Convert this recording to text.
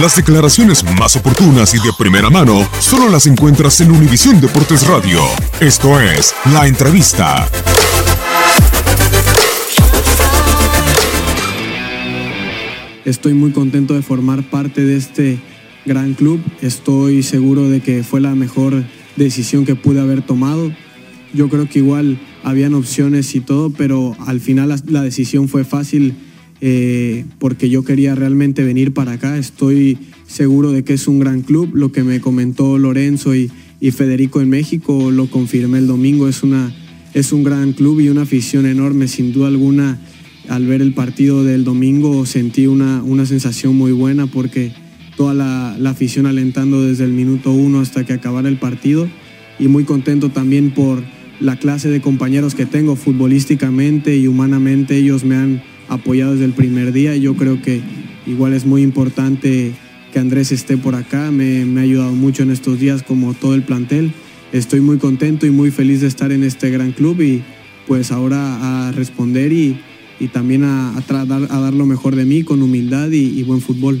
Las declaraciones más oportunas y de primera mano solo las encuentras en Univisión Deportes Radio. Esto es La Entrevista. Estoy muy contento de formar parte de este gran club. Estoy seguro de que fue la mejor decisión que pude haber tomado. Yo creo que igual habían opciones y todo, pero al final la, la decisión fue fácil eh, porque yo quería realmente venir para acá. Estoy seguro de que es un gran club. Lo que me comentó Lorenzo y, Federico en México lo confirmé el domingo. Es, una, es un gran club y una afición enorme, sin duda alguna. Al ver el partido del domingo sentí una, una sensación muy buena porque toda la afición alentando desde el minuto uno hasta que acabara el partido y muy contento también por la clase de compañeros que tengo futbolísticamente y humanamente. Ellos me han apoyado desde el primer día. Yo creo que igual es muy importante que Andrés esté por acá. Me, ha ayudado mucho en estos días como todo el plantel. Estoy muy contento y muy feliz de estar en este gran club y pues ahora a responder y, y también a, tratar, a dar lo mejor de mí con humildad y buen fútbol.